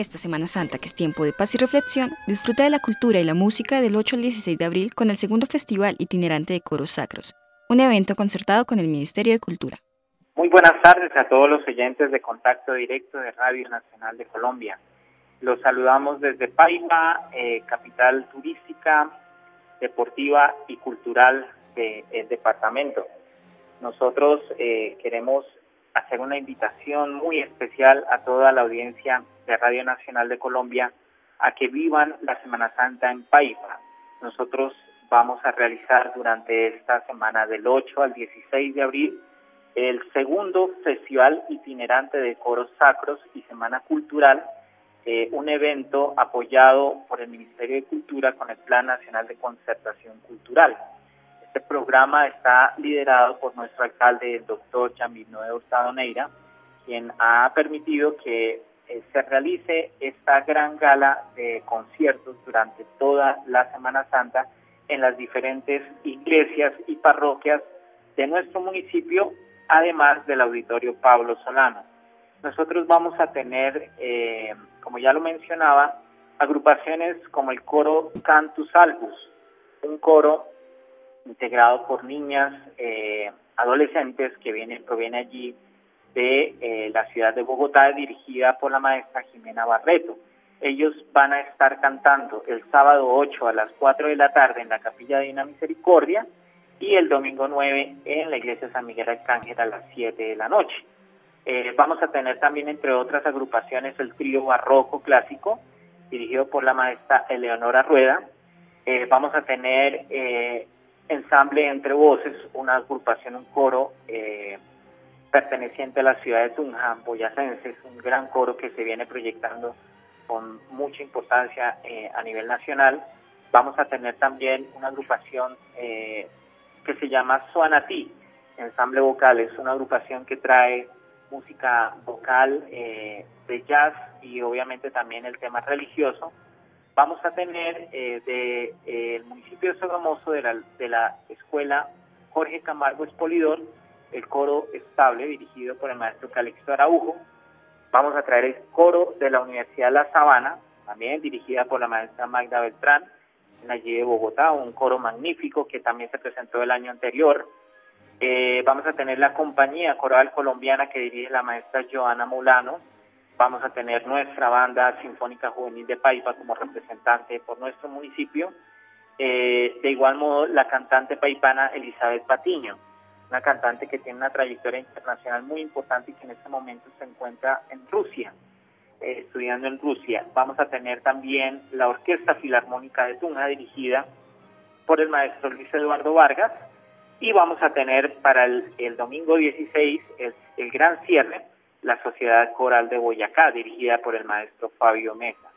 esta Semana Santa, que es tiempo de paz y reflexión, disfruta de la cultura y la música del 8 al 16 de abril con el segundo Festival Itinerante de Coros Sacros, un evento concertado con el Ministerio de Cultura. Muy buenas tardes a todos los oyentes de Contacto Directo de Radio Nacional de Colombia. Los saludamos desde Paipa, eh, capital turística, deportiva y cultural del departamento. Nosotros eh, queremos hacer una invitación muy especial a toda la audiencia de Radio Nacional de Colombia a que vivan la Semana Santa en Paipa. Nosotros vamos a realizar durante esta semana del 8 al 16 de abril el segundo Festival Itinerante de Coros Sacros y Semana Cultural, eh, un evento apoyado por el Ministerio de Cultura con el Plan Nacional de Concertación Cultural. Este programa está liderado por nuestro alcalde, el doctor Noé Hurtado Neira, quien ha permitido que eh, se realice esta gran gala de conciertos durante toda la Semana Santa en las diferentes iglesias y parroquias de nuestro municipio, además del auditorio Pablo Solano. Nosotros vamos a tener, eh, como ya lo mencionaba, agrupaciones como el coro Cantus Albus, un coro integrado por niñas, eh, adolescentes que vienen, proviene allí de eh, la ciudad de Bogotá, dirigida por la maestra Jimena Barreto. Ellos van a estar cantando el sábado 8 a las 4 de la tarde en la Capilla de una Misericordia y el domingo 9 en la Iglesia San Miguel Arcángel a las 7 de la noche. Eh, vamos a tener también, entre otras agrupaciones, el trío barroco clásico, dirigido por la maestra Eleonora Rueda. vamos a tener ensamble entre voces, una agrupación, un coro eh, perteneciente a la ciudad de Tunja, boyacense, es un gran coro que se viene proyectando con mucha importancia eh, a nivel nacional. Vamos a tener también una agrupación eh, que se llama Suanati, ensamble vocal, es una agrupación que trae música vocal de jazz y obviamente también el tema religioso vamos a tener eh, de eh, el municipio de Sogamoso de la, de la escuela Jorge Camargo Espolidor, el coro estable dirigido por el maestro Calixto Araujo. Vamos a traer el coro de la Universidad La Sabana, también dirigida por la maestra Magda Beltrán, allí de Bogotá, un coro magnífico que también se presentó el año anterior. Eh, vamos a tener la compañía coral colombiana que dirige la maestra Joana Mulano, Vamos a tener nuestra banda sinfónica juvenil de Paipa como representante por nuestro municipio. Eh, de igual modo, la cantante paipana Elizabeth Patiño, una cantante que tiene una trayectoria internacional muy importante y que en este momento se encuentra en Rusia, eh, estudiando en Rusia. Vamos a tener también la Orquesta Filarmónica de Tunja, dirigida por el maestro Luis Eduardo Vargas. Y vamos a tener para el, domingo 16 el gran cierre la Sociedad Coral de Boyacá, dirigida por el maestro Fabio Mesa.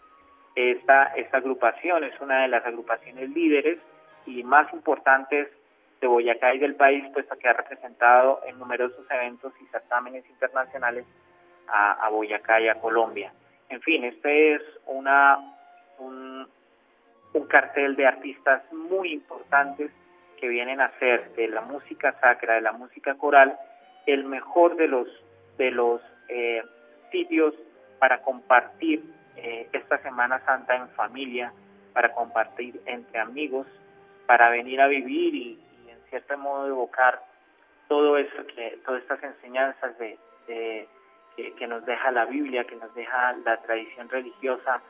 Esta, esta agrupación es una de las agrupaciones líderes y más importantes de Boyacá y del país, puesto que ha representado en numerosos eventos y certámenes internacionales a, Boyacá y a Colombia. En fin, este es una, un, un cartel de artistas muy importantes que vienen a hacer de la música sacra, de la música coral, el mejor de los de los eh, sitios para compartir eh, esta Semana Santa en familia, para compartir entre amigos, para venir a vivir y, en cierto modo evocar todo eso que todas estas enseñanzas de, que, nos deja la Biblia, que nos deja la tradición religiosa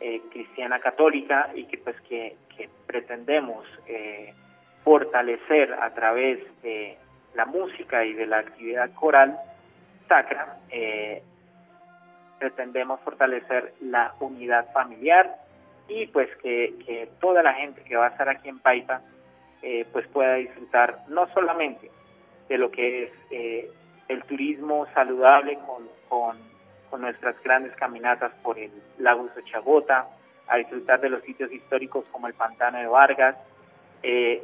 eh, cristiana católica y que pues que, que pretendemos eh, fortalecer a través de la música y de la actividad coral sacra, eh, pretendemos fortalecer la unidad familiar y pues que, toda la gente que va a estar aquí en Paipa eh, pues pueda disfrutar no solamente de lo que es eh, el turismo saludable con, con, nuestras grandes caminatas por el lago Sochagota, a disfrutar de los sitios históricos como el Pantano de Vargas,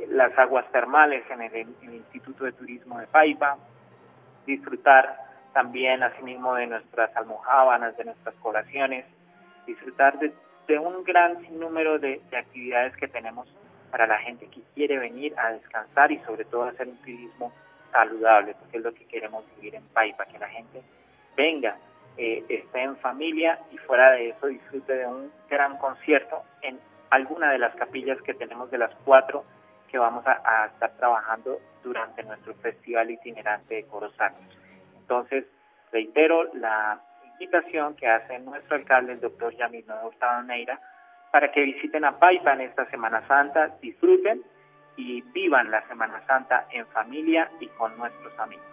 las aguas termales en el, en el Instituto de Turismo de Paipa, disfrutar también asimismo de nuestras almohábanas, de nuestras colaciones, disfrutar de, un gran sinnúmero de, actividades que tenemos para la gente que quiere venir a descansar y sobre todo hacer un turismo saludable, porque es lo que queremos vivir en Paipa, que la gente venga eh, esté en familia y fuera de eso disfrute de un gran concierto en alguna de las capillas que tenemos de las cuatro que vamos a, estar trabajando durante nuestro festival itinerante de coros. Entonces, reitero la invitación que hace nuestro alcalde, el doctor Yamino Hurtado Neira, para que visiten a Paipa en esta Semana Santa, disfruten y vivan la Semana Santa en familia y con nuestros amigos.